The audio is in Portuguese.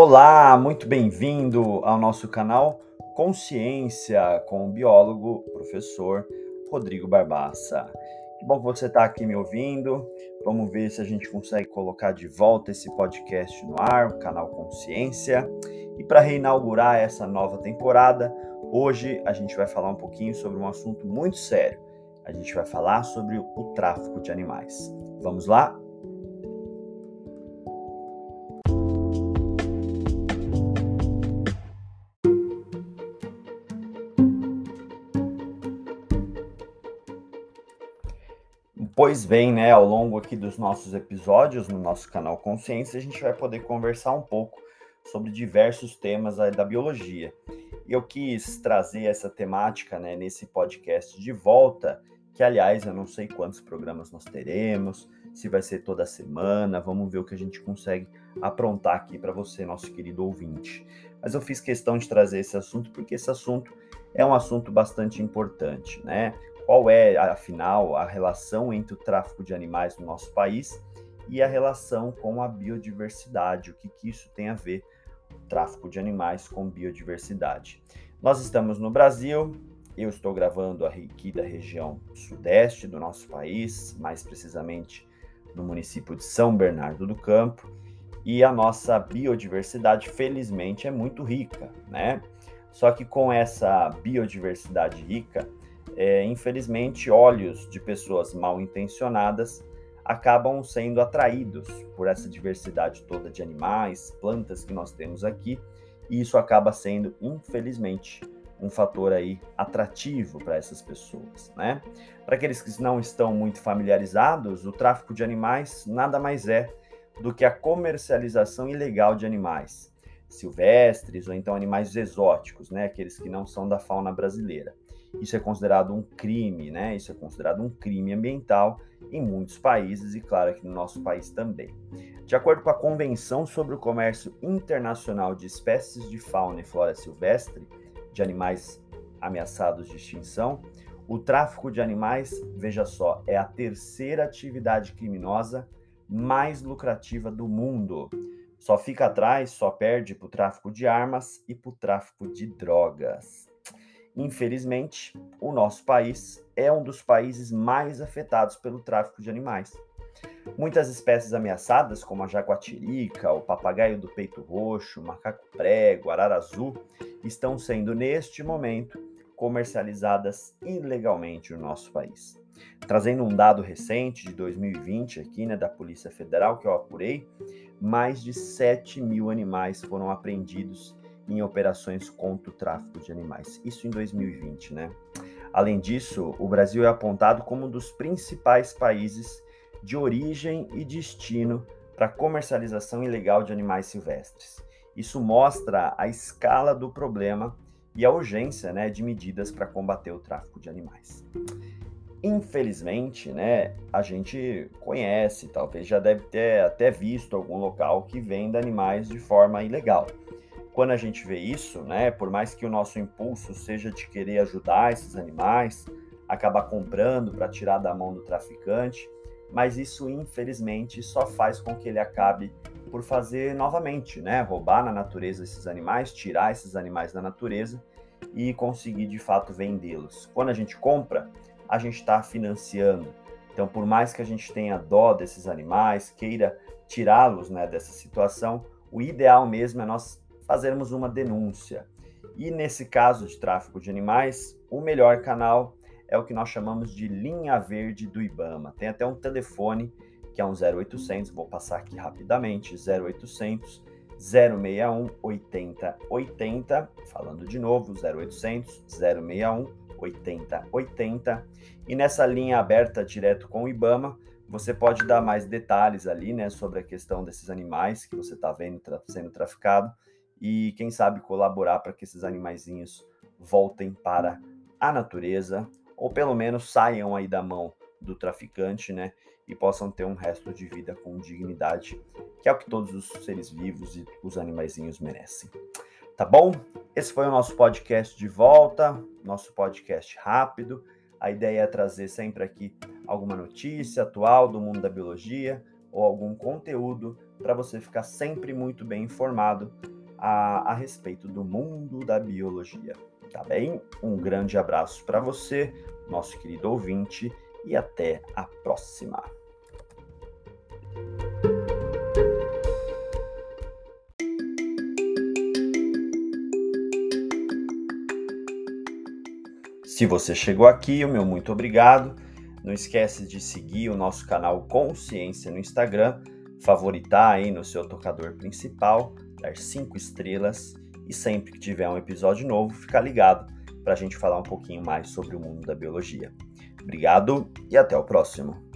Olá, muito bem-vindo ao nosso canal Consciência com o biólogo, professor Rodrigo Barbaça. Que bom que você está aqui me ouvindo. Vamos ver se a gente consegue colocar de volta esse podcast no ar, o canal Consciência. E para reinaugurar essa nova temporada, hoje a gente vai falar um pouquinho sobre um assunto muito sério. A gente vai falar sobre o tráfico de animais. Vamos lá? Pois bem, né, ao longo aqui dos nossos episódios no nosso canal Consciência, a gente vai poder conversar um pouco sobre diversos temas da biologia. E eu quis trazer essa temática, né, nesse podcast de volta, que aliás, eu não sei quantos programas nós teremos, se vai ser toda semana, vamos ver o que a gente consegue aprontar aqui para você, nosso querido ouvinte. Mas eu fiz questão de trazer esse assunto porque esse assunto é um assunto bastante importante, né? Qual é, afinal, a relação entre o tráfico de animais no nosso país e a relação com a biodiversidade, o que, que isso tem a ver, o tráfico de animais com biodiversidade. Nós estamos no Brasil, eu estou gravando aqui da região sudeste do nosso país, mais precisamente no município de São Bernardo do Campo, e a nossa biodiversidade, felizmente, é muito rica, né? Só que com essa biodiversidade rica, é, infelizmente, olhos de pessoas mal intencionadas acabam sendo atraídos por essa diversidade toda de animais, plantas que nós temos aqui, e isso acaba sendo, infelizmente, um fator aí atrativo para essas pessoas, né? Para aqueles que não estão muito familiarizados, o tráfico de animais nada mais é do que a comercialização ilegal de animais silvestres ou então animais exóticos, né? Aqueles que não são da fauna brasileira. Isso é considerado um crime, né? Isso é considerado um crime ambiental em muitos países e, claro, aqui no nosso país também. De acordo com a Convenção sobre o Comércio Internacional de Espécies de Fauna e Flora Silvestre, de animais ameaçados de extinção, o tráfico de animais, veja só, é a terceira atividade criminosa mais lucrativa do mundo. Só fica atrás, só perde para o tráfico de armas e para o tráfico de drogas. Infelizmente, o nosso país é um dos países mais afetados pelo tráfico de animais. Muitas espécies ameaçadas, como a jaguatirica, o papagaio do peito roxo, macaco prego, arara azul, estão sendo neste momento comercializadas ilegalmente no nosso país. Trazendo um dado recente de 2020 aqui, né, da Polícia Federal que eu apurei, mais de 7 mil animais foram apreendidos em operações contra o tráfico de animais. Isso em 2020, né? Além disso, o Brasil é apontado como um dos principais países de origem e destino para comercialização ilegal de animais silvestres. Isso mostra a escala do problema e a urgência né, de medidas para combater o tráfico de animais. Infelizmente, né, a gente conhece, talvez já deve ter até visto algum local que venda animais de forma ilegal quando a gente vê isso, né, por mais que o nosso impulso seja de querer ajudar esses animais, acabar comprando para tirar da mão do traficante, mas isso infelizmente só faz com que ele acabe por fazer novamente, né, roubar na natureza esses animais, tirar esses animais da natureza e conseguir de fato vendê-los. Quando a gente compra, a gente está financiando. Então, por mais que a gente tenha dó desses animais, queira tirá-los né, dessa situação, o ideal mesmo é nós fazermos uma denúncia. E nesse caso de tráfico de animais, o melhor canal é o que nós chamamos de linha verde do IBAMA. Tem até um telefone que é um 0800, vou passar aqui rapidamente, 0800 061 80 80, falando de novo, 0800 061 80 80. E nessa linha aberta direto com o IBAMA, você pode dar mais detalhes ali, né, sobre a questão desses animais que você está vendo tra sendo traficado e quem sabe colaborar para que esses animaizinhos voltem para a natureza ou pelo menos saiam aí da mão do traficante, né? E possam ter um resto de vida com dignidade, que é o que todos os seres vivos e os animaizinhos merecem. Tá bom? Esse foi o nosso podcast de volta, nosso podcast rápido. A ideia é trazer sempre aqui alguma notícia atual do mundo da biologia, ou algum conteúdo para você ficar sempre muito bem informado a, a respeito do mundo da biologia. Tá bem? Um grande abraço para você, nosso querido ouvinte, e até a próxima. Se você chegou aqui, o meu muito obrigado. Não esquece de seguir o nosso canal Consciência no Instagram, favoritar aí no seu tocador principal, dar cinco estrelas e sempre que tiver um episódio novo, ficar ligado para a gente falar um pouquinho mais sobre o mundo da biologia. Obrigado e até o próximo.